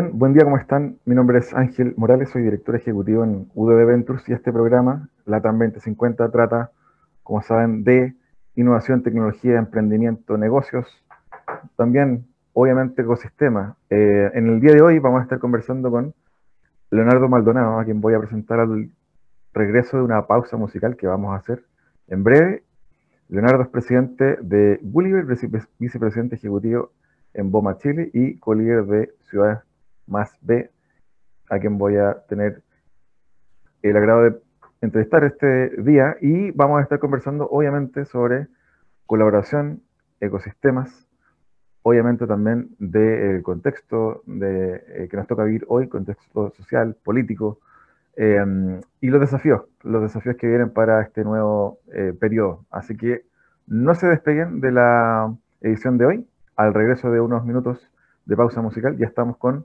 Buen día, ¿cómo están? Mi nombre es Ángel Morales, soy director ejecutivo en UDB Ventures y este programa, LATAM 2050, trata, como saben, de innovación, tecnología, emprendimiento, negocios, también, obviamente, ecosistema. Eh, en el día de hoy vamos a estar conversando con Leonardo Maldonado, a quien voy a presentar al regreso de una pausa musical que vamos a hacer en breve. Leonardo es presidente de Gulliver, vicepresidente ejecutivo en Boma, Chile, y co-líder de Ciudades Más B, a quien voy a tener el agrado de entrevistar este día. Y vamos a estar conversando, obviamente, sobre colaboración, ecosistemas, obviamente también del contexto de, eh, que nos toca vivir hoy, contexto social, político, em, y los desafíos, los desafíos que vienen para este nuevo eh, periodo. Así que no se despeguen de la edición de hoy. Al regreso de unos minutos de pausa musical, ya estamos con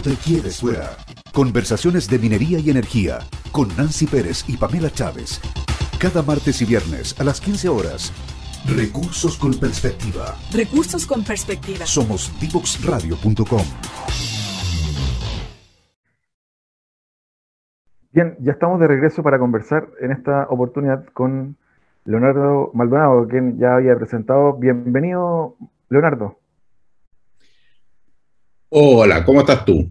No te quieres fuera. Conversaciones de minería y energía con Nancy Pérez y Pamela Chávez. Cada martes y viernes a las 15 horas Recursos con perspectiva. Recursos con perspectiva. Somos divoxradio.com. Bien, ya estamos de regreso para conversar en esta oportunidad con Leonardo Maldonado, quien ya había presentado. Bienvenido, Leonardo. Hola, ¿cómo estás tú?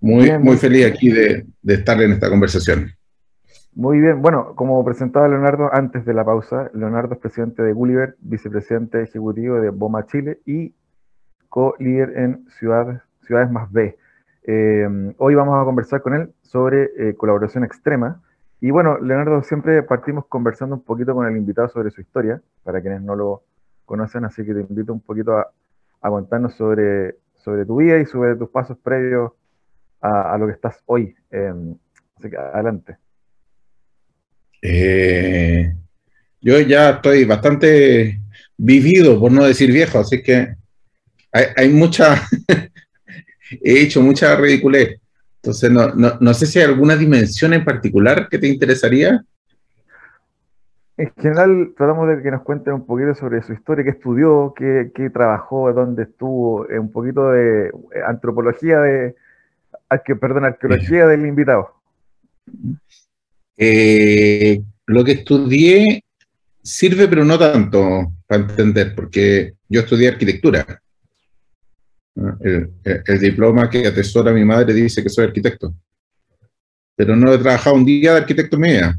Muy, muy, feliz aquí de estar en esta conversación. Muy bien, bueno, como presentaba Leonardo antes de la pausa, Leonardo es presidente de Gulliver, vicepresidente ejecutivo de Boma Chile y co-líder en Ciudades, Ciudades Más B. Eh, hoy vamos a conversar con él sobre eh, colaboración extrema. Y bueno, Leonardo, siempre partimos conversando un poquito con el invitado sobre su historia, para quienes no lo conocen, así que te invito un poquito a, contarnos sobre, sobre tu vida y sobre tus pasos previos a, lo que estás hoy. Eh, así que adelante. Eh, yo ya estoy bastante vivido, por no decir viejo, así que hay, mucha, he hecho mucha ridiculez. Entonces, no, sé si hay alguna dimensión en particular que te interesaría. En general, tratamos de que nos cuenten un poquito sobre su historia, qué estudió, qué, trabajó, dónde estuvo, eh, un poquito de eh, antropología de, perdón, arqueología del invitado. Eh, lo que estudié sirve, pero no tanto para entender, porque yo estudié arquitectura. El, diploma que atesora mi madre dice que soy arquitecto, pero no he trabajado un día de arquitecto mía.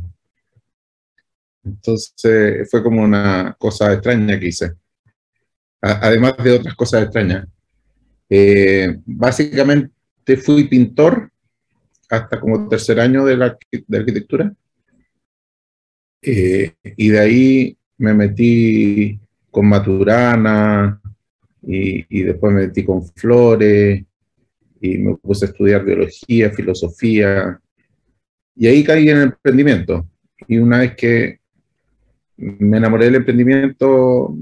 Entonces fue como una cosa extraña que hice, además de otras cosas extrañas. Eh, básicamente fui pintor hasta como tercer año de, la, de arquitectura. Eh, y de ahí me metí con Maturana y, y, después me metí con Flores y me puse a estudiar biología, filosofía y ahí caí en el emprendimiento. Y una vez que me enamoré del emprendimiento,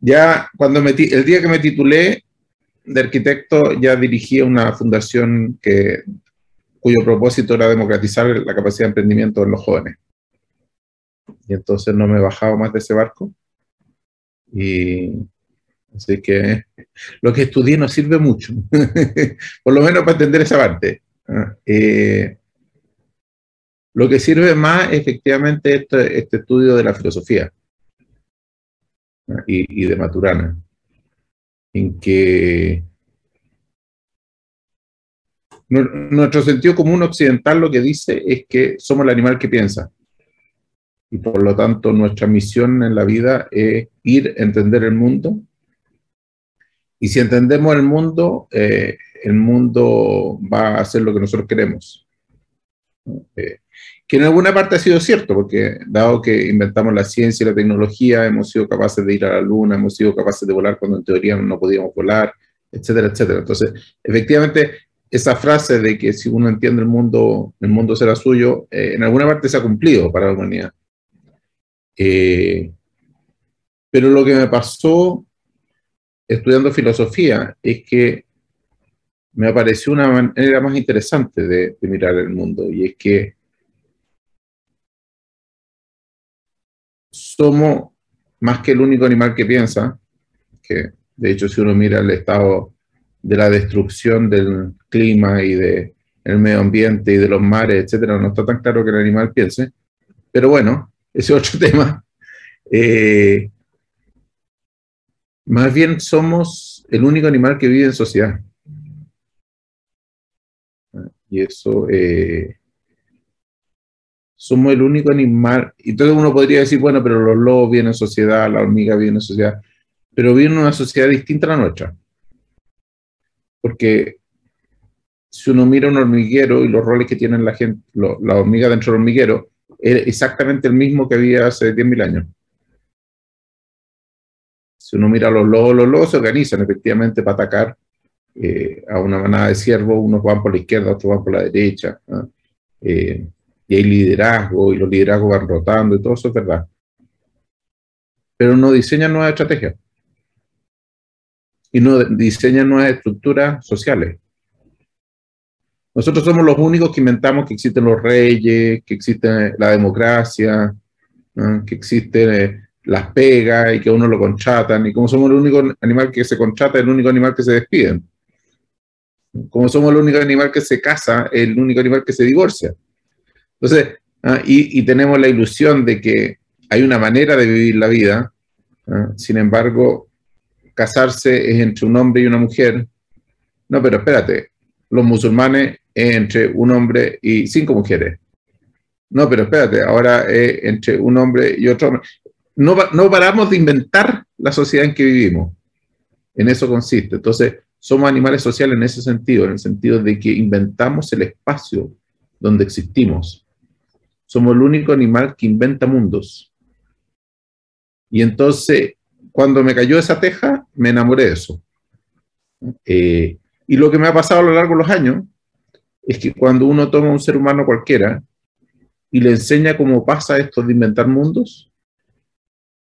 ya cuando metí, el día que me titulé, de arquitecto ya dirigía una fundación que, cuyo propósito era democratizar la capacidad de emprendimiento en los jóvenes. Y entonces no me he bajado más de ese barco. Y así que lo que estudié no sirve mucho, por lo menos para entender esa parte. Ah, eh, lo que sirve más efectivamente este, este estudio de la filosofía y, y de Maturana en que nuestro sentido común occidental lo que dice es que somos el animal que piensa. Y por lo tanto nuestra misión en la vida es ir a entender el mundo. Y si entendemos el mundo, eh, el mundo va a hacer lo que nosotros queremos. Eh, que en alguna parte ha sido cierto, porque dado que inventamos la ciencia y la tecnología, hemos sido capaces de ir a la luna, hemos sido capaces de volar cuando en teoría no podíamos volar, etcétera, etcétera. Entonces, efectivamente, esa frase de que si uno entiende el mundo, el mundo será suyo, eh, en alguna parte se ha cumplido para la humanidad. Eh, pero lo que me pasó estudiando filosofía es que me apareció una manera más interesante de, mirar el mundo y es que somos más que el único animal que piensa, que de hecho si uno mira el estado de la destrucción del clima y del medio ambiente y de los mares, etcétera, no está tan claro que el animal piense, pero bueno, ese es otro tema. Eh, más bien somos el único animal que vive en sociedad. Y eso, eh, somos el único animal, y entonces uno podría decir, bueno, pero los lobos viven en sociedad, la hormiga vive en sociedad, pero viven en una sociedad distinta a la nuestra. Porque si uno mira un hormiguero y los roles que tienen la gente, la hormiga dentro del hormiguero, es exactamente el mismo que había hace 10.000 años. Si uno mira a los lobos, los lobos se organizan efectivamente para atacar eh, a una manada de ciervos, unos van por la izquierda, otros van por la derecha, eh, y hay liderazgo, y los liderazgos van rotando, y todo eso es verdad. Pero no diseñan nuevas estrategias. Y no diseñan nuevas estructuras sociales. Nosotros somos los únicos que inventamos que existen los reyes, que existe la democracia, que existe las pegas y que uno lo contratan, y como somos el único animal que se contrata, el único animal que se despiden. Como somos el único animal que se casa, el único animal que se divorcia. Entonces, ah, y, tenemos la ilusión de que hay una manera de vivir la vida, ah, sin embargo, casarse es entre un hombre y una mujer. No, pero espérate, los musulmanes es entre un hombre y cinco mujeres. No, pero espérate, ahora es entre un hombre y otro hombre no, paramos de inventar la sociedad en que vivimos. En eso consiste. Entonces, somos animales sociales en ese sentido, en el sentido de que inventamos el espacio donde existimos. Somos el único animal que inventa mundos. Y entonces, cuando me cayó esa teja, me enamoré de eso. Eh, y lo que me ha pasado a lo largo de los años es que cuando uno toma a un ser humano cualquiera y le enseña cómo pasa esto de inventar mundos,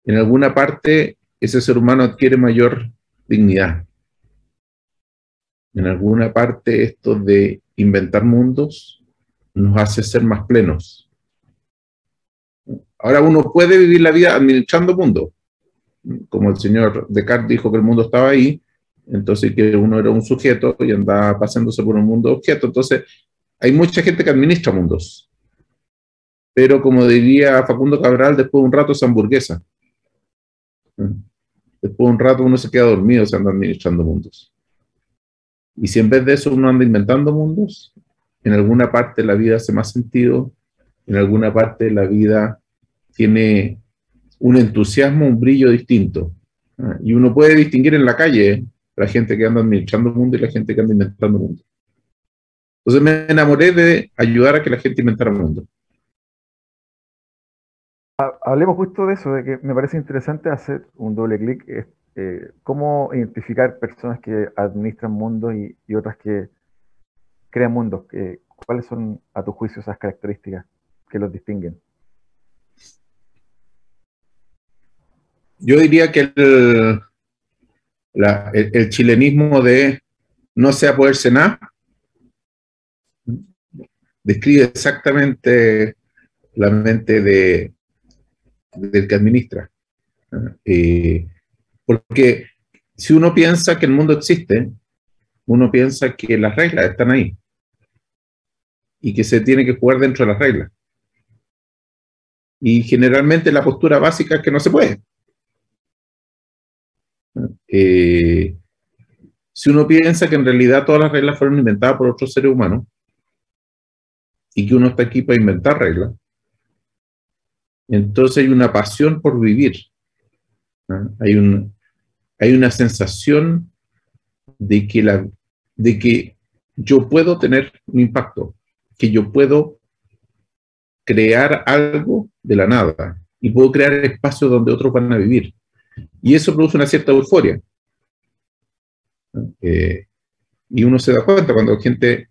en alguna parte ese ser humano adquiere mayor dignidad. En alguna parte esto de inventar mundos nos hace ser más plenos. Ahora uno puede vivir la vida administrando mundos. Como el señor Descartes dijo que el mundo estaba ahí, entonces que uno era un sujeto y andaba pasándose por un mundo objeto. Entonces, hay mucha gente que administra mundos. Pero como diría Facundo Cabral, después de un rato es hamburguesa. Después de un rato uno se queda dormido, se anda administrando mundos. Y si en vez de eso uno anda inventando mundos, en alguna parte la vida hace más sentido, en alguna parte la vida tiene un entusiasmo, un brillo distinto. ¿ah? Y uno puede distinguir en la calle la gente que anda administrando mundos y la gente que anda inventando mundos. Entonces me enamoré de ayudar a que la gente inventara mundos hablemos justo de eso, de que me parece interesante hacer un doble clic, eh, cómo identificar personas que administran mundos y, otras que crean mundos. ¿Cuáles son, a tu juicio, esas características que los distinguen? Yo diría que el, chilenismo de no sea poder cenar describe exactamente la mente de, del que administra. Eh, porque si uno piensa que el mundo existe, uno piensa que las reglas están ahí y que se tiene que jugar dentro de las reglas. Y generalmente la postura básica es que no se puede. Eh, si uno piensa que en realidad todas las reglas fueron inventadas por otros seres humanos y que uno está aquí para inventar reglas, entonces hay una pasión por vivir. Hay, un, hay una sensación de que, la, de que yo puedo tener un impacto, que yo puedo crear algo de la nada y puedo crear espacios donde otros van a vivir. Y eso produce una cierta euforia. Eh, y uno se da cuenta cuando gente,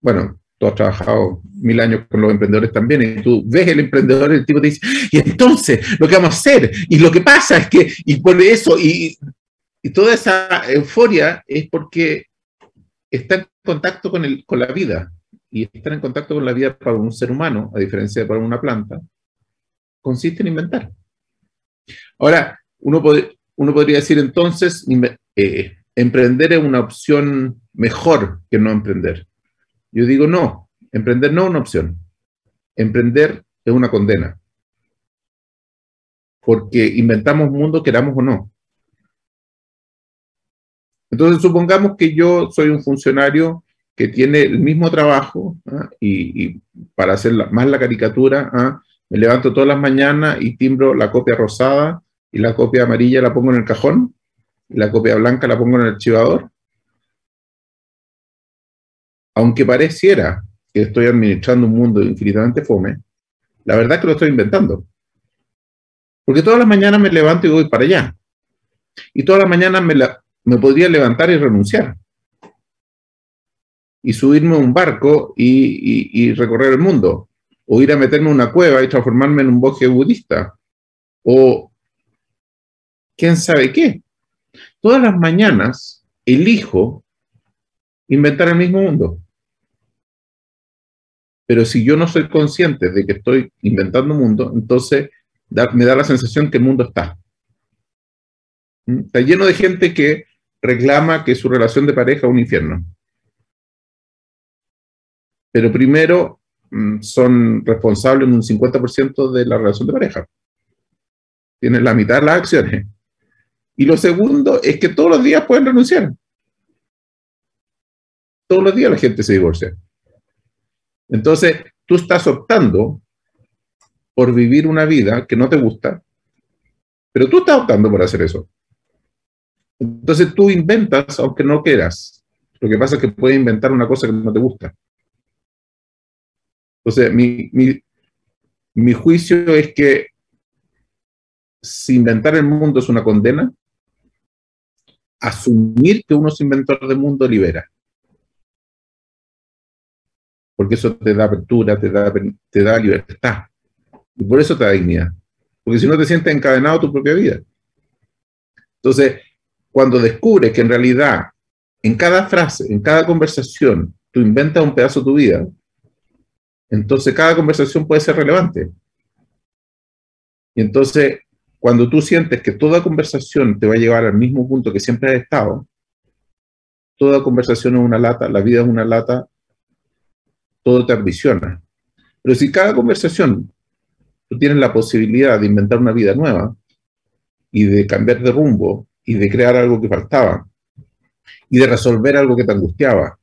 bueno, tú has trabajado mil años con los emprendedores también, y tú ves el emprendedor, el tipo te dice, y entonces, lo que vamos a hacer, y lo que pasa es que, y por eso, y, y toda esa euforia es porque está en contacto con, el, con la vida, y estar en contacto con la vida para un ser humano, a diferencia de para una planta, consiste en inventar. Ahora, uno, uno podría decir entonces, eh, emprender es una opción mejor que no emprender. Yo digo no, emprender no es una opción. Emprender es una condena. Porque inventamos mundo, queramos o no. Entonces, supongamos que yo soy un funcionario que tiene el mismo trabajo ¿ah? y, para hacer más la caricatura, ¿ah? me levanto todas las mañanas y timbro la copia rosada y la copia amarilla la pongo en el cajón y la copia blanca la pongo en el archivador. Aunque pareciera que estoy administrando un mundo infinitamente fome, la verdad es que lo estoy inventando. Porque todas las mañanas me levanto y voy para allá. Y todas las mañanas me, podría levantar y renunciar y subirme a un barco y, recorrer el mundo, o ir a meterme en una cueva y transformarme en un bosque budista, o quién sabe qué. Todas las mañanas elijo inventar el mismo mundo. Pero si yo no soy consciente de que estoy inventando un mundo, entonces me da la sensación que el mundo está. ¿Mm? Está lleno de gente que reclama que su relación de pareja es un infierno pero primero mm, son responsables en un 50% de la relación de pareja. Tienen la mitad de las acciones. Y lo segundo es que todos los días pueden renunciar. Todos los días la gente se divorcia. Entonces, tú estás optando por vivir una vida que no te gusta, pero tú estás optando por hacer eso. Entonces tú inventas aunque no quieras. Lo que pasa es que puedes inventar una cosa que no te gusta. Entonces, mi, mi, juicio es que si inventar el mundo es una condena, asumir que uno es inventor del mundo libera. Porque eso te da apertura, te da, te da libertad. Y por eso te da dignidad. Porque si no te sientes encadenado a tu propia vida. Entonces, cuando descubres que en realidad en cada frase, en cada conversación, tú inventas un pedazo de tu vida, entonces cada conversación puede ser relevante. Y entonces, cuando tú sientes que toda conversación te va a llevar al mismo punto que siempre has estado, toda conversación es una lata, la vida es una lata, todo te ambiciona. Pero si cada conversación tú tienes la posibilidad de inventar una vida nueva y de cambiar de rumbo y de crear algo que faltaba y de resolver algo que te angustiaba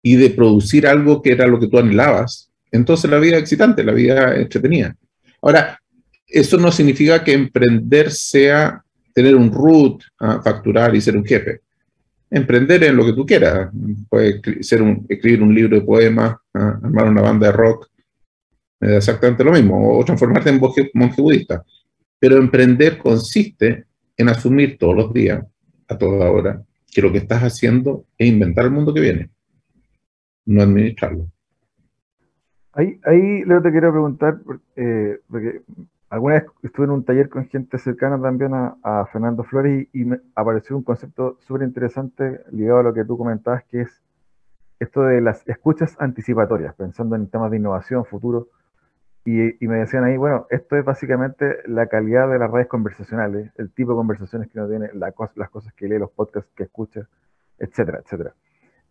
y de producir algo que era lo que tú anhelabas, entonces la vida es excitante, la vida entretenida. Ahora, eso no significa que emprender sea tener un root, ah, facturar y ser un jefe. Emprender en lo que tú quieras. Puede ser escribir un libro de poemas, ah, armar una banda de rock, da exactamente lo mismo, o transformarte en monje, monje budista. Pero emprender consiste en asumir todos los días, a toda hora, que lo que estás haciendo es inventar el mundo que viene, no administrarlo. Ahí, ahí Leo, te quiero preguntar, eh, porque alguna vez estuve en un taller con gente cercana también a, Fernando Flores y, me apareció un concepto súper interesante ligado a lo que tú comentabas, que es esto de las escuchas anticipatorias, pensando en temas de innovación, futuro. Y, me decían ahí, bueno, esto es básicamente la calidad de las redes conversacionales, el tipo de conversaciones que uno tiene, las cosas que lee, los podcasts que escucha, etcétera, etcétera.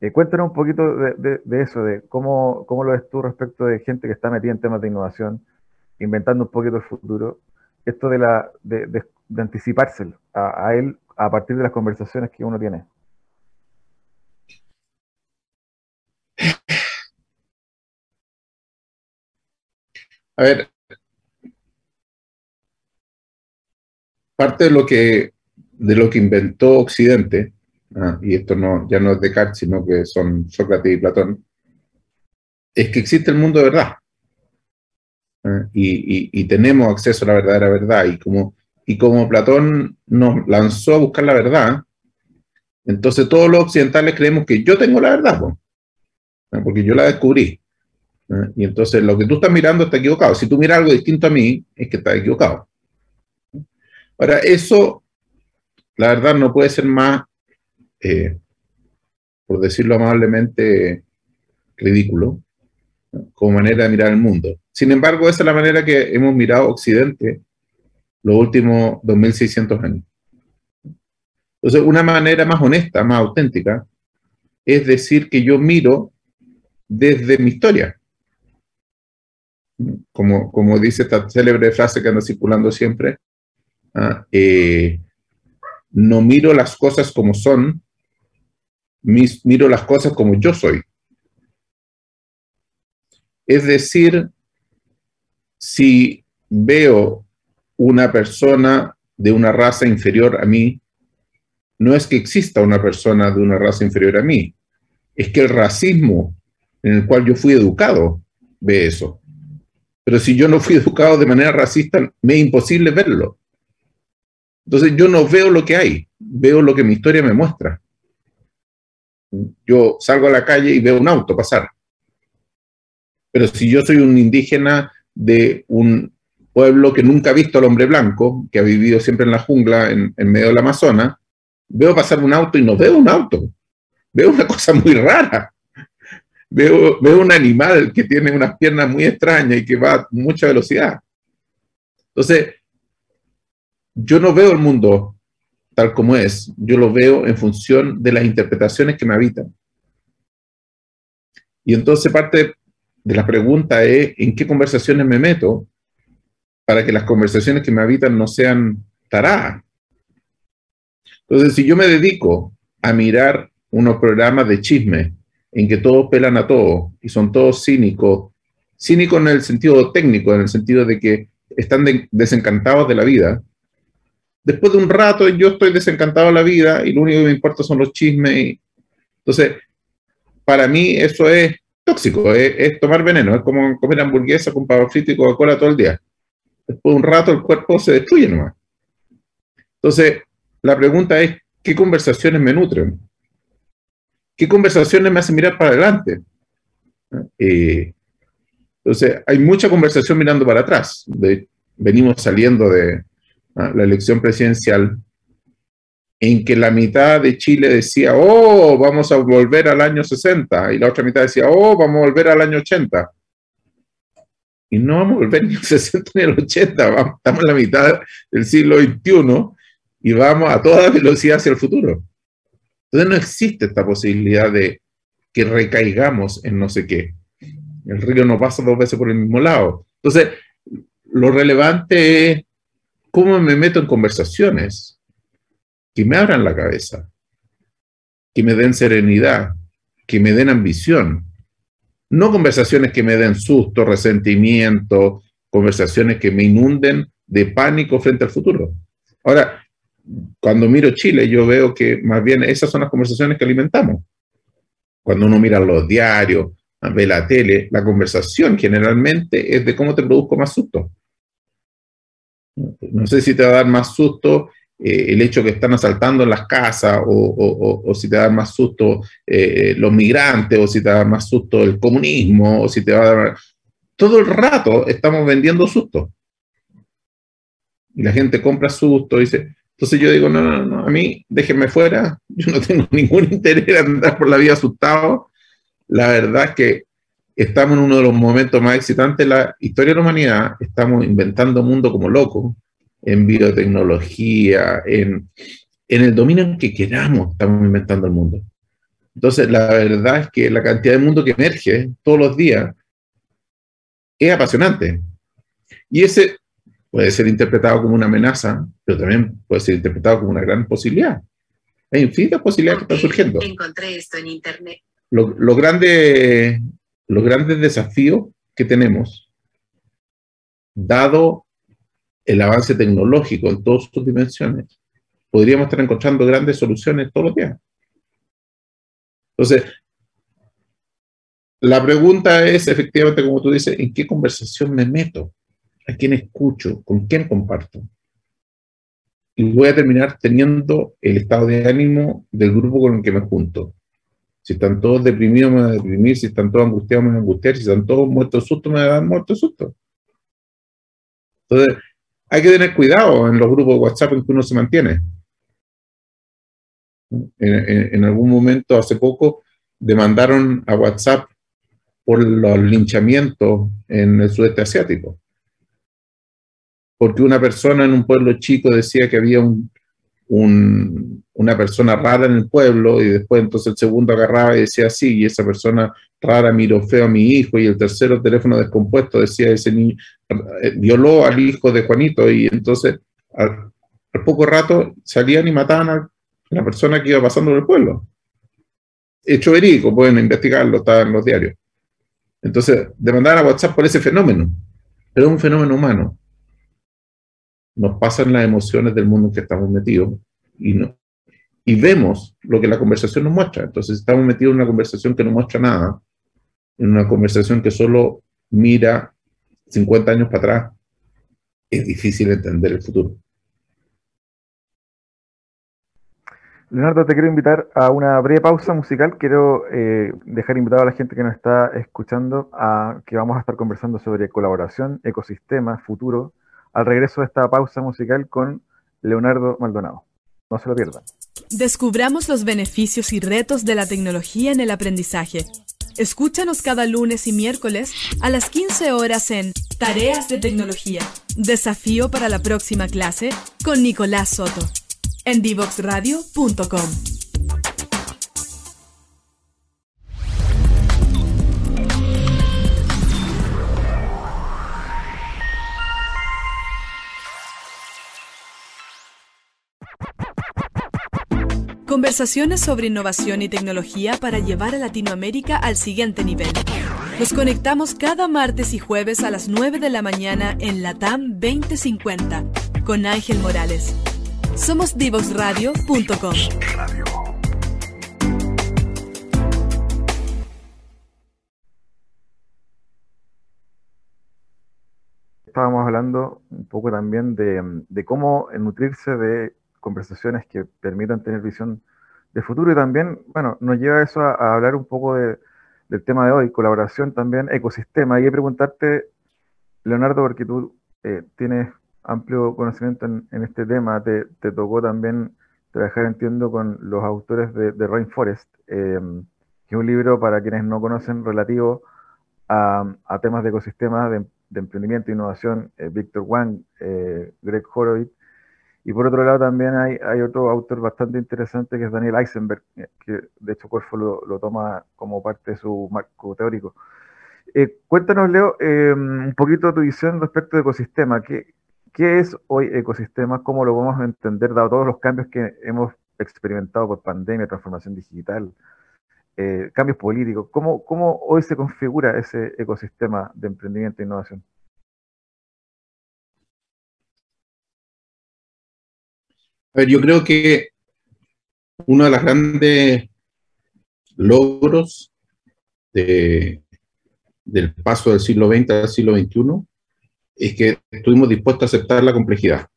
Eh, cuéntanos un poquito de, eso, de cómo, cómo, lo ves tú respecto de gente que está metida en temas de innovación, inventando un poquito el futuro, esto de, la, de, anticiparse a, él a partir de las conversaciones que uno tiene. A ver, parte de lo que, de lo que inventó Occidente Ah, y esto no, ya no es Descartes, sino que son Sócrates y Platón, es que existe el mundo de verdad. ¿Eh? y, tenemos acceso a la verdadera verdad. Y como, y como Platón nos lanzó a buscar la verdad, entonces todos los occidentales creemos que yo tengo la verdad, ¿eh? porque yo la descubrí. ¿eh? Y entonces lo que tú estás mirando está equivocado. Si tú miras algo distinto a mí, es que está equivocado. Ahora, eso, la verdad, no puede ser más, por decirlo amablemente, ridículo, como manera de mirar el mundo. Sin embargo, esa es la manera que hemos mirado Occidente los últimos 2600 años. Entonces, una manera más honesta, más auténtica, es decir que yo miro desde mi historia. Como, como dice esta célebre frase que anda circulando siempre, ¿ah? eh, no miro las cosas como son, miro las cosas como yo soy. Es decir, si veo una persona de una raza inferior a mí, no es que exista una persona de una raza inferior a mí, es que el racismo en el cual yo fui educado ve eso. Pero si yo no fui educado de manera racista, me es imposible verlo. Entonces yo no veo lo que hay, veo lo que mi historia me muestra. Yo salgo a la calle y veo un auto pasar. Pero si yo soy un indígena de un pueblo que nunca ha visto al hombre blanco, que ha vivido siempre en la jungla, en, medio del Amazonas, veo pasar un auto y no veo un auto. Veo una cosa muy rara. Veo, veo un animal que tiene unas piernas muy extrañas y que va a mucha velocidad. Entonces, yo no veo el mundo tal como es, yo lo veo en función de las interpretaciones que me habitan. Y entonces parte de la pregunta es en qué conversaciones me meto para que las conversaciones que me habitan no sean taradas. Entonces, si yo me dedico a mirar unos programas de chisme en que todos pelan a todos y son todos cínicos, cínicos en el sentido técnico, en el sentido de que están desencantados de la vida, después de un rato yo estoy desencantado de la vida y lo único que me importa son los chismes. Entonces, para mí eso es tóxico, es, tomar veneno, es como comer hamburguesa con pavo frito y Coca-Cola todo el día. Después de un rato el cuerpo se destruye nomás. Entonces, la pregunta es, ¿qué conversaciones me nutren? ¿Qué conversaciones me hacen mirar para adelante? Eh, entonces, hay mucha conversación mirando para atrás. venimos saliendo de ah, la elección presidencial en que la mitad de Chile decía, oh, vamos a volver al año 60, y la otra mitad decía, oh, vamos a volver al año 80. Y no vamos a volver ni al 60 ni al 80, estamos en la mitad del siglo XXI y vamos a toda velocidad hacia el futuro. Entonces no existe esta posibilidad de que recaigamos en no sé qué. El río no pasa dos veces por el mismo lado. Entonces, lo relevante es cómo me meto en conversaciones que me abran la cabeza, que me den serenidad, que me den ambición. No conversaciones que me den susto, resentimiento, conversaciones que me inunden de pánico frente al futuro. Ahora, cuando miro Chile, yo veo que más bien esas son las conversaciones que alimentamos. Cuando uno mira los diarios, ve la tele, la conversación generalmente es de cómo te produzco más susto. No sé si te va a dar más susto eh, el hecho que están asaltando las casas o, si te da más susto eh, los migrantes o si te da más susto el comunismo o si te va a dar... Todo el rato estamos vendiendo susto. Y la gente compra susto dice... Entonces yo digo, no, no, no, a mí déjenme fuera, yo no tengo ningún interés en andar por la vida asustado. La verdad es que estamos en uno de los momentos más excitantes de la historia de la humanidad, estamos inventando un mundo como loco, en biotecnología, en, el dominio en que queramos, estamos inventando el mundo. Entonces, la verdad es que la cantidad de mundo que emerge todos los días es apasionante. Y ese puede ser interpretado como una amenaza, pero también puede ser interpretado como una gran posibilidad. Hay infinitas posibilidades que están surgiendo. Encontré esto en Internet. Los lo grandes desafíos que tenemos, dado el avance tecnológico en todas sus dimensiones, podríamos estar encontrando grandes soluciones todos los días. Entonces, la pregunta es, efectivamente, como tú dices, ¿en qué conversación me meto? ¿A quién escucho? ¿Con quién comparto? Y voy a terminar teniendo el estado de ánimo del grupo con el que me junto. Si están todos deprimidos, me voy a deprimir. Si están todos angustiados, me voy a angustiar. Si están todos muertos de susto, me voy a dar muertos de susto. Entonces, hay que tener cuidado en los grupos de WhatsApp en que uno se mantiene. En, algún momento, hace poco, demandaron a WhatsApp por los linchamientos en el sudeste asiático. Porque una persona en un pueblo chico decía que había una persona rara en el pueblo y después entonces el segundo agarraba y decía sí, y esa persona rara miró feo a mi hijo y el tercero teléfono descompuesto decía ese niño eh, violó al hijo de Juanito y entonces al, poco rato salían y mataban a la persona que iba pasando por el pueblo. Hecho verídico, pueden investigarlo, está en los diarios. Entonces, demandar a WhatsApp por ese fenómeno, pero un fenómeno humano. Nos pasan las emociones del mundo en que estamos metidos y, no, y vemos lo que la conversación nos muestra. Entonces, estamos metidos en una conversación que no muestra nada, en una conversación que solo mira 50 años para atrás, es difícil entender el futuro. Leonardo, te quiero invitar a una breve pausa musical. Quiero eh, dejar invitado a la gente que nos está escuchando a que vamos a estar conversando sobre colaboración, ecosistema, futuro, al regreso de esta pausa musical con Leonardo Maldonado. No se lo pierdan. Descubramos los beneficios y retos de la tecnología en el aprendizaje. Escúchanos cada lunes y miércoles a las 15 horas en Tareas de Tecnología. Desafío para la próxima clase con Nicolás Soto en divoxradio.com. Conversaciones sobre innovación y tecnología para llevar a Latinoamérica al siguiente nivel. Nos conectamos cada martes y jueves a las 9 de la mañana en Latam 2050 con Ángel Morales. Somos divoxradio.com. Estábamos hablando un poco también de, cómo nutrirse de conversaciones que permitan tener visión de futuro y también, bueno, nos lleva eso a, hablar un poco del tema de hoy, colaboración también, ecosistema. Y preguntarte, Leonardo, porque tú eh, tienes amplio conocimiento en, este tema. Te, tocó también trabajar, entiendo, con los autores de, Rainforest, em, que es un libro, para quienes no conocen, relativo a, temas de ecosistemas, de, emprendimiento e innovación, eh, Víctor Wang, eh, Greg Horowitz. Y por otro lado también hay, hay, otro autor bastante interesante que es Daniel Eisenberg, eh, que de hecho Corfo lo, toma como parte de su marco teórico. cuéntanos, Leo, em, un poquito tu visión respecto de ecosistema. ¿Qué, ¿Qué es hoy ecosistema? ¿Cómo lo a entender, dado todos los cambios que hemos experimentado por pandemia, transformación digital, eh, cambios políticos? ¿Cómo, ¿Cómo hoy se configura ese ecosistema de emprendimiento e innovación? A ver, yo creo que uno de los grandes logros del paso del siglo XX al siglo XXI es que estuvimos dispuestos a aceptar la complejidad.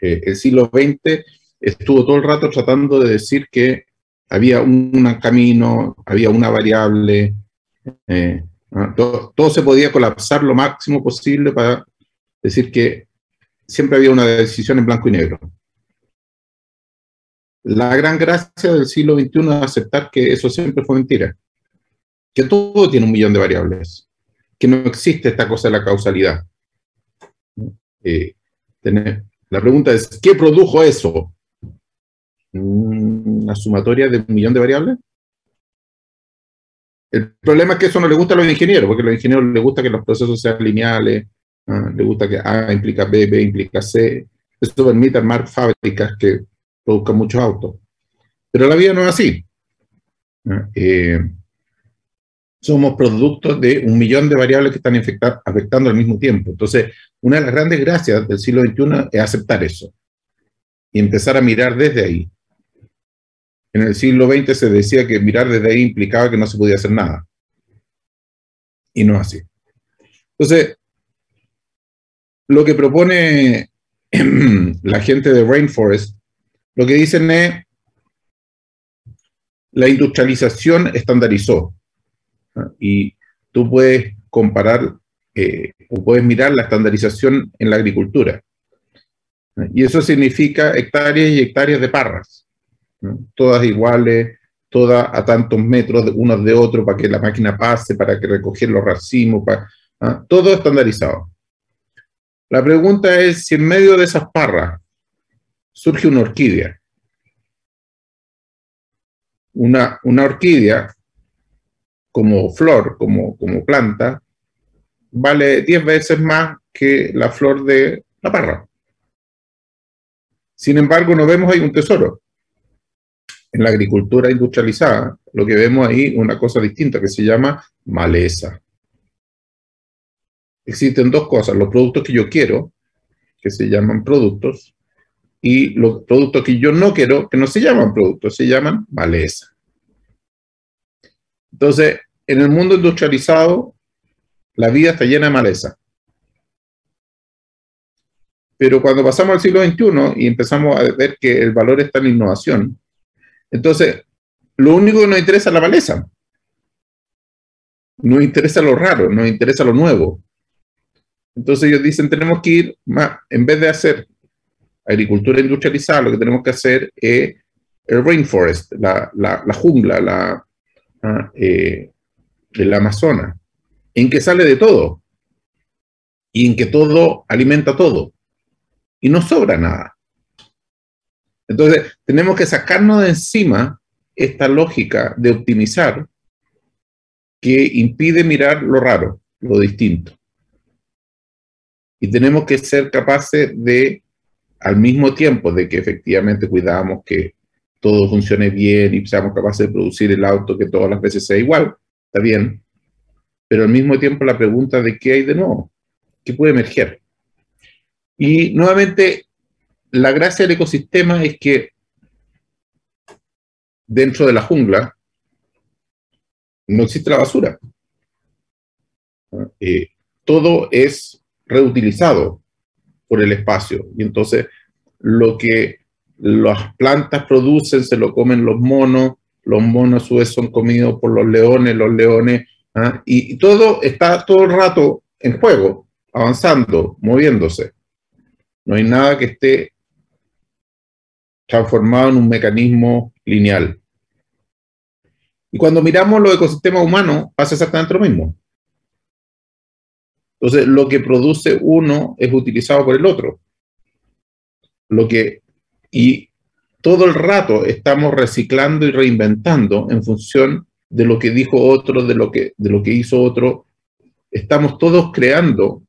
Eh, el siglo XX estuvo todo el rato tratando de decir que había un camino, había una variable, eh, todo, se podía colapsar lo máximo posible para decir que siempre había una decisión en blanco y negro. La gran gracia del siglo XXI es aceptar que eso siempre fue mentira, que todo tiene un millón de variables que no existe esta cosa de la causalidad. Eh, la pregunta es, ¿qué produjo eso? ¿Una sumatoria de un millón de variables? El problema es que eso no le gusta a los ingenieros, porque a los ingenieros les gusta que los procesos sean lineales, ¿ah? les gusta que A implica B, B implica C. Eso permite armar fábricas que produzcan muchos autos. Pero la vida no es así. ¿ah? Eh, somos productos de un millón de variables que están afectando al mismo tiempo. Entonces, una de las grandes gracias del siglo XXI es aceptar eso y empezar a mirar desde ahí. en el siglo XX se decía que mirar desde ahí implicaba que no se podía hacer nada. Y no es así. Entonces, lo que propone la gente de Rainforest, lo que dicen es, la industrialización estandarizó. Y tú puedes comparar eh, o puedes mirar la estandarización en la agricultura. Y eso significa hectáreas y hectáreas de parras, todas iguales, todas a tantos metros de unos de otros para que la máquina pase, para que recoger los racimos, para, ¿ah? todo estandarizado. La pregunta es si en medio de esas parras surge una orquídea. Una, una orquídea como flor, como, como planta, vale 10 veces más que la flor de la parra. Sin embargo, no vemos ahí un tesoro. En la agricultura industrializada, lo que vemos ahí es una cosa distinta que se llama maleza. Existen dos cosas, los productos que yo quiero, que se llaman productos, y los productos que yo no quiero, que no se llaman productos, se llaman maleza. Entonces, en el mundo industrializado, la vida está llena de maleza. Pero cuando pasamos al siglo XXI y empezamos a ver que el valor está en la innovación, entonces lo único que nos interesa es la maleza. Nos interesa lo raro, nos interesa lo nuevo. Entonces ellos dicen, tenemos que ir más, en vez de hacer agricultura industrializada, lo que tenemos que hacer es el rainforest, la, jungla, la, ah, eh, el Amazonas, en que sale de todo y en que todo alimenta todo y no sobra nada. Entonces, tenemos que sacarnos de encima esta lógica de optimizar que impide mirar lo raro, lo distinto. Y tenemos que ser capaces de, al mismo tiempo de que efectivamente cuidamos que todo funcione bien y seamos capaces de producir el auto que todas las veces sea igual, está bien, pero al mismo tiempo la pregunta de qué hay de nuevo, qué puede emerger. Y nuevamente, la gracia del ecosistema es que dentro de la jungla no existe la basura. Eh, todo es reutilizado por el espacio. Y entonces lo que las plantas producen se lo comen los monos, los monos a su vez son comidos por los leones, los leones, ¿ah? y todo está todo el rato en juego, avanzando, moviéndose. No hay nada que esté transformado en un mecanismo lineal. Y cuando miramos los ecosistemas humanos, pasa exactamente lo mismo. Entonces, lo que produce uno es utilizado por el otro. Lo que, y todo el rato estamos reciclando y reinventando en función de lo que dijo otro, de lo que, de lo que hizo otro. Estamos todos creando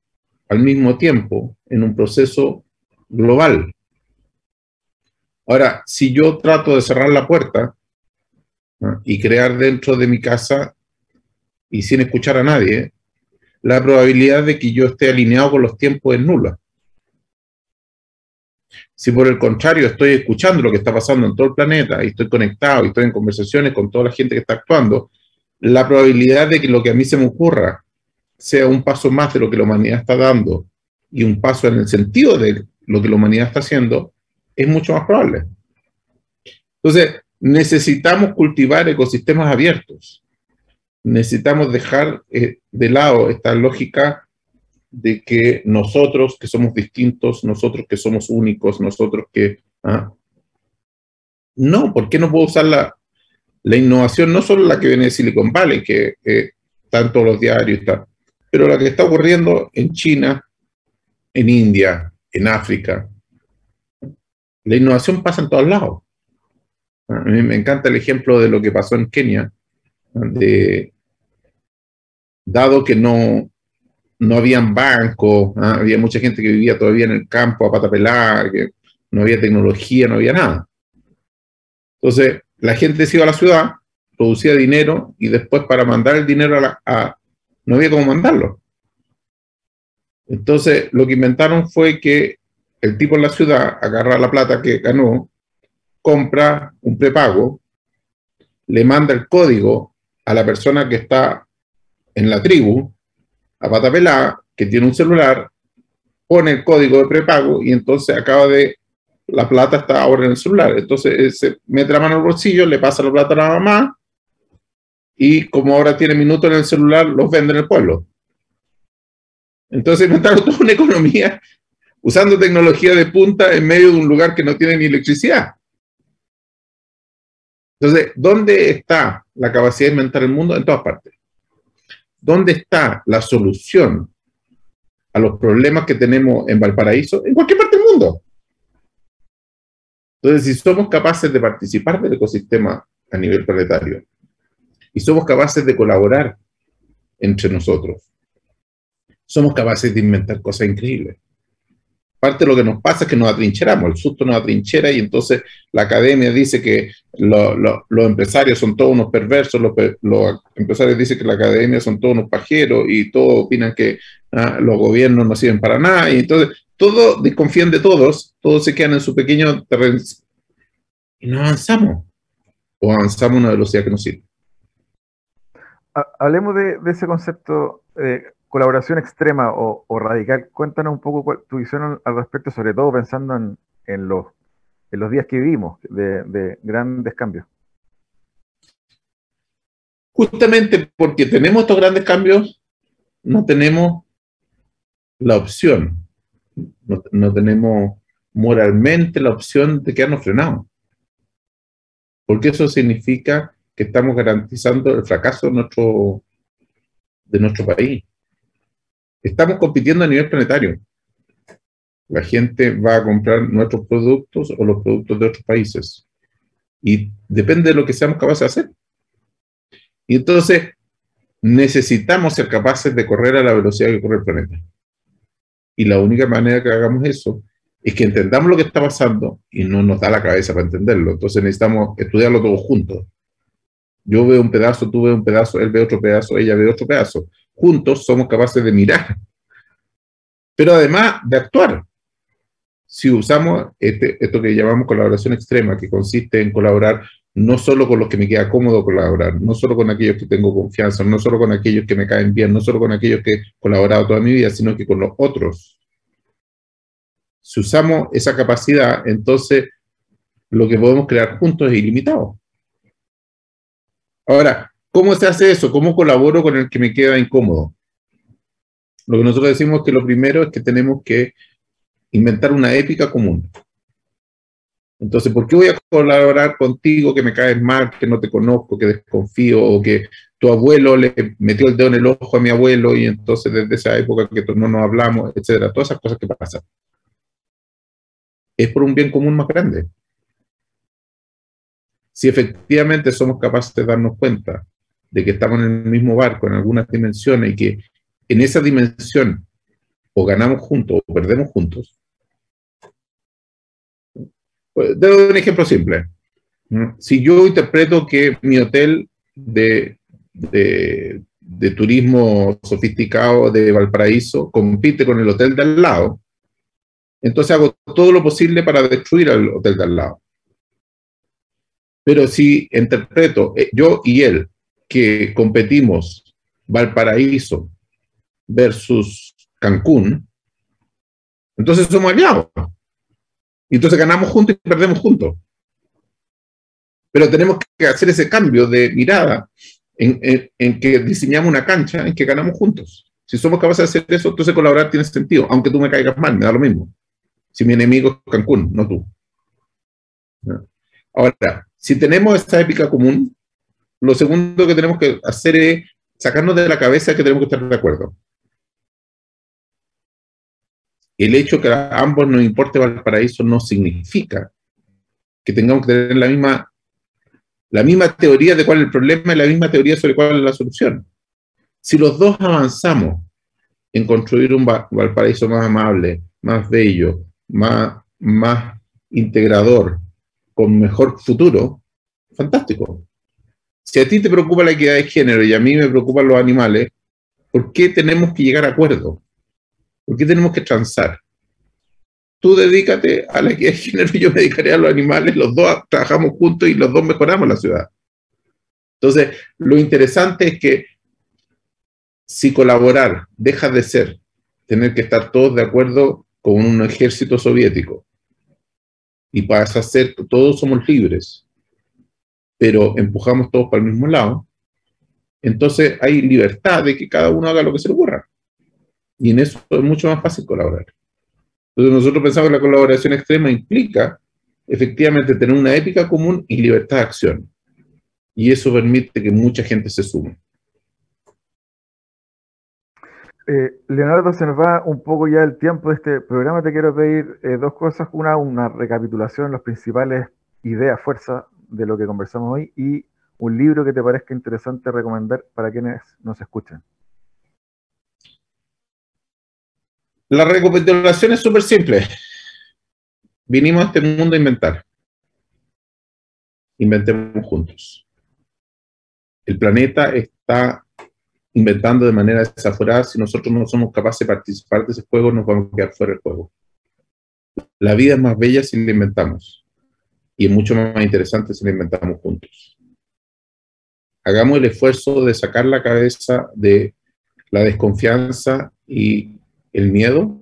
al mismo tiempo en un proceso global. Ahora, si yo trato de cerrar la puerta y crear dentro de mi casa y sin escuchar a nadie, la probabilidad de que yo esté alineado con los tiempos es nula. Si por el contrario estoy escuchando lo que está pasando en todo el planeta y estoy conectado y estoy en conversaciones con toda la gente que está actuando, la probabilidad de que lo que a mí se me ocurra sea un paso más de lo que la humanidad está dando y un paso en el sentido de lo que la humanidad está haciendo, es mucho más probable. Entonces, necesitamos cultivar ecosistemas abiertos. Necesitamos dejar eh, de lado esta lógica de que nosotros que somos distintos, nosotros que somos únicos, nosotros que... ¿ah? No, ¿por qué no puedo usar la, la innovación, no solo la que viene de Silicon Valley, que eh, todos los diarios, está, pero la que está ocurriendo en China, en India, en África. La innovación pasa en todos lados. A mí me encanta el ejemplo de lo que pasó en Kenia, dado que no, no habían bancos, ¿ah? había mucha gente que vivía todavía en el campo a pata que no había tecnología, no había nada. Entonces, la gente se iba a la ciudad, producía dinero y después para mandar el dinero a, la, no había cómo mandarlo. Entonces, lo que inventaron fue que el tipo en la ciudad agarra la plata que ganó, compra un prepago le manda el código a la persona que está en la tribu, a Patapelá, que tiene un celular, pone el código de prepago y entonces acaba de, la plata está ahora en el celular. Entonces se mete la mano al bolsillo, le pasa la plata a la mamá y como ahora tiene minutos en el celular, los vende en el pueblo. Entonces inventaron toda una economía usando tecnología de punta en medio de un lugar que no tiene ni electricidad. Entonces, ¿dónde está la capacidad de inventar el mundo? En todas partes. ¿Dónde está la solución a los problemas que tenemos en Valparaíso? En cualquier parte del mundo. Entonces, si somos capaces de participar del ecosistema a nivel planetario y somos capaces de colaborar entre nosotros, somos capaces de inventar cosas increíbles parte de lo que nos pasa es que nos atrincheramos, el susto nos atrinchera y entonces la academia dice que los empresarios son todos unos perversos, los, empresarios dicen que la academia son todos unos pajeros y todos opinan que ah, los gobiernos no sirven para nada y entonces todos desconfían de todos, todos se quedan en su pequeño terreno y no avanzamos o avanzamos a una velocidad que nos sirve. Hablemos de, ese concepto. Eh, colaboración extrema o, radical, cuéntanos un poco tu visión al respecto, sobre todo pensando en, los, en los días que vivimos de, grandes cambios. Justamente porque tenemos estos grandes cambios, no tenemos la opción, no, no tenemos moralmente la opción de quedarnos frenados. Porque eso significa que estamos garantizando el fracaso de nuestro, de nuestro país estamos compitiendo a nivel planetario. La gente va a comprar nuestros productos o los productos de otros países. Y depende de lo que seamos capaces de hacer. Y entonces necesitamos ser capaces de correr a la velocidad que corre el planeta. Y la única manera que hagamos eso es que entendamos lo que está pasando y no nos da la cabeza para entenderlo. Entonces necesitamos estudiarlo todos juntos. Yo veo un pedazo, tú ves un pedazo, él ve otro pedazo, ella ve otro pedazo juntos somos capaces de mirar, pero además de actuar. Si usamos este, esto que llamamos colaboración extrema, que consiste en colaborar no solo con los que me queda cómodo colaborar, no solo con aquellos que tengo confianza, no solo con aquellos que me caen bien, no solo con aquellos que he colaborado toda mi vida, sino que con los otros. Si usamos esa capacidad, entonces lo que podemos crear juntos es ilimitado. Ahora, ¿Cómo se hace eso? ¿Cómo colaboro con el que me queda incómodo? Lo que nosotros decimos que lo primero es que tenemos que inventar una épica común. Entonces, ¿por qué voy a colaborar contigo que me caes mal, que no te conozco, que desconfío, o que tu abuelo le metió el dedo en el ojo a mi abuelo y entonces desde esa época que no nos hablamos, etcétera? Todas esas cosas que pasan. Es por un bien común más grande. Si efectivamente somos capaces de darnos cuenta de que estamos en el mismo barco en algunas dimensiones y que en esa dimensión o ganamos juntos o perdemos juntos. Pues, debo un ejemplo simple. Si yo interpreto que mi hotel de, de, de, turismo sofisticado de Valparaíso compite con el hotel de al lado, entonces hago todo lo posible para destruir al hotel de al lado. Pero si interpreto eh, yo y él que competimos Valparaíso versus Cancún, entonces somos aliados. Y entonces ganamos juntos y perdemos juntos. Pero tenemos que hacer ese cambio de mirada en, en, que diseñamos una cancha en que ganamos juntos. Si somos capaces de hacer eso, entonces colaborar tiene sentido, aunque tú me caigas mal, me da lo mismo. Si mi enemigo es Cancún, no tú. Ahora, si tenemos esta épica común, lo segundo que tenemos que hacer es sacarnos de la cabeza que tenemos que estar de acuerdo. El hecho que a ambos nos importe Valparaíso no significa que tengamos que tener la misma, la misma teoría de cuál es el problema y la misma teoría sobre cuál es la solución. Si los dos avanzamos en construir un Valparaíso más amable, más bello, más, más integrador, con mejor futuro, fantástico. Si a ti te preocupa la equidad de género y a mí me preocupan los animales, ¿por qué tenemos que llegar a acuerdo? ¿Por qué tenemos que transar? Tú dedícate a la equidad de género y yo me dedicaré a los animales, los dos trabajamos juntos y los dos mejoramos la ciudad. Entonces, lo interesante es que si colaborar deja de ser tener que estar todos de acuerdo con un ejército soviético y pasa a ser todos somos libres, pero empujamos todos para el mismo lado, entonces hay libertad de que cada uno haga lo que se le ocurra. Y en eso es mucho más fácil colaborar. Entonces nosotros pensamos que la colaboración extrema implica efectivamente tener una ética común y libertad de acción. Y eso permite que mucha gente se sume. Eh, Leonardo, se nos va un poco ya el tiempo de este programa. Te quiero pedir eh, dos cosas. Una, una recapitulación, las principales ideas, fuerza de lo que conversamos hoy y un libro que te parezca interesante recomendar para quienes nos escuchan. La recapitulación es súper simple. Vinimos a este mundo a inventar. Inventemos juntos. El planeta está inventando de manera desaforada. Si nosotros no somos capaces de participar de ese juego, nos vamos a quedar fuera del juego. La vida es más bella si la inventamos. Y es mucho más interesante si la inventamos juntos. Hagamos el esfuerzo de sacar la cabeza de la desconfianza y el miedo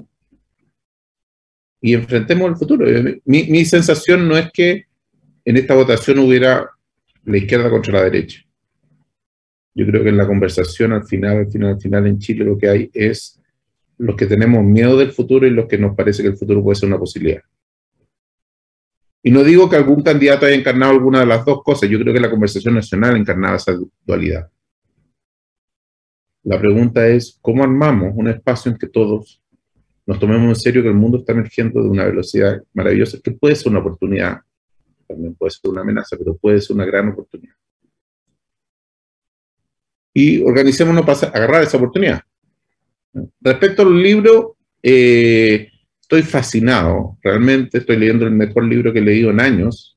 y enfrentemos el futuro. Mi, mi sensación no es que en esta votación hubiera la izquierda contra la derecha. Yo creo que en la conversación al final, al final, al final en Chile lo que hay es los que tenemos miedo del futuro y los que nos parece que el futuro puede ser una posibilidad. Y no digo que algún candidato haya encarnado alguna de las dos cosas, yo creo que la conversación nacional encarnaba esa dualidad. La pregunta es, ¿cómo armamos un espacio en que todos nos tomemos en serio que el mundo está emergiendo de una velocidad maravillosa, que puede ser una oportunidad, también puede ser una amenaza, pero puede ser una gran oportunidad? Y organicémonos para agarrar esa oportunidad. Respecto al libro, eh, estoy fascinado, realmente estoy leyendo el mejor libro que he leído en años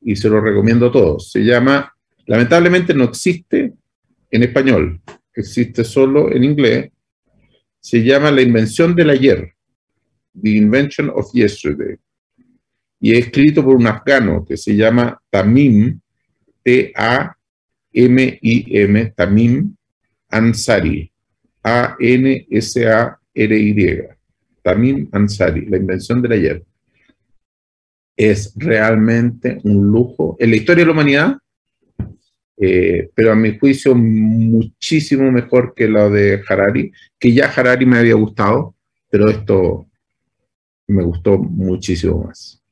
y se lo recomiendo a todos. Se llama, lamentablemente no existe en español, existe solo en inglés, se llama La invención del ayer, The Invention of Yesterday, y es escrito por un afgano que se llama Tamim, T-A-M-I-M, Tamim Ansari, A-N-S-A-R-Y, Tamim Ansari, La invención del ayer. Es realmente un lujo. En la historia de la humanidad, eh, pero a mi juicio muchísimo mejor que lo de Harari, que ya Harari me había gustado, pero esto me gustó muchísimo más.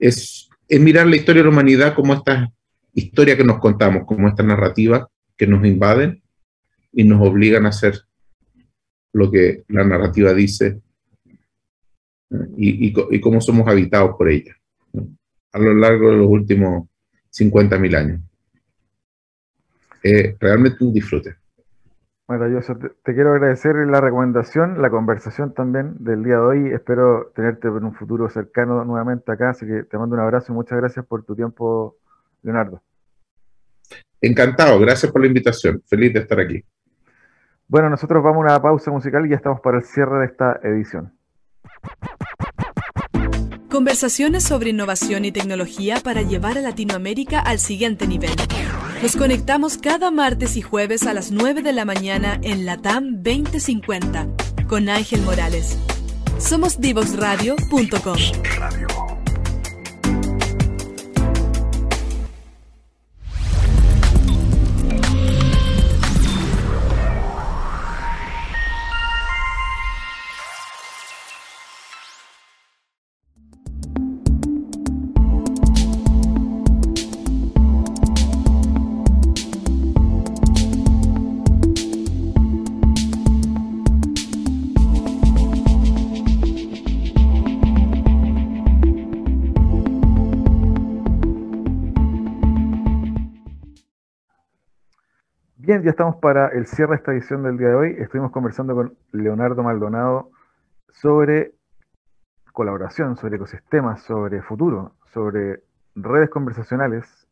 Es, mirar la historia de la humanidad como esta historia que nos contamos, como esta narrativa que nos invaden y nos obligan a hacer lo que la narrativa dice y, y, y cómo somos habitados por ella a lo largo de los últimos 50.000 años eh, realmente un disfrute. Maravilloso. Te, te, quiero agradecer la recomendación, la conversación también del día de hoy. Espero tenerte en un futuro cercano nuevamente acá, así que te mando un abrazo y muchas gracias por tu tiempo, Leonardo. Encantado, gracias por la invitación. Feliz de estar aquí. Bueno, nosotros vamos a una pausa musical y ya estamos para el cierre de esta edición. Conversaciones sobre innovación y tecnología para llevar a Latinoamérica al siguiente nivel. Nos conectamos cada martes y jueves a las 9 de la mañana en Latam 2050 con Ángel Morales. Somos divoxradio.com. Bien, ya estamos para el cierre de esta edición del día de hoy. Estuvimos conversando con Leonardo Maldonado sobre colaboración, sobre ecosistemas, sobre futuro, sobre redes conversacionales.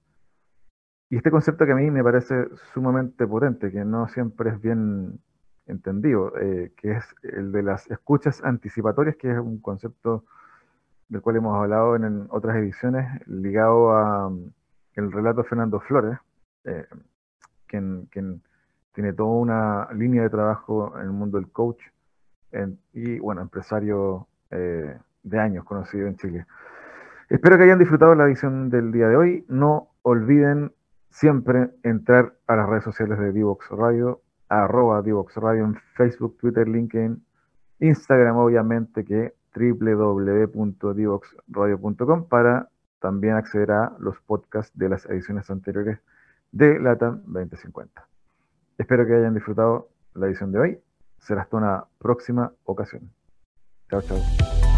Y este concepto que a mí me parece sumamente potente, que no siempre es bien entendido, eh, que es el de las escuchas anticipatorias, que es un concepto del cual hemos hablado en, otras ediciones, ligado a um, el relato de Fernando Flores, eh, quien, tiene toda una línea de trabajo en el mundo del coach y, bueno, empresario eh, de años conocido en Chile. Espero que hayan disfrutado la edición del día de hoy. No olviden siempre entrar a las redes sociales de Divox Radio, arroba Divox Radio en Facebook, Twitter, LinkedIn, Instagram, obviamente, que www.divoxradio.com para también acceder a los podcasts de las ediciones anteriores de LATAM 2050. Espero que hayan disfrutado la edición de hoy. Será hasta una próxima ocasión. Chao, chao.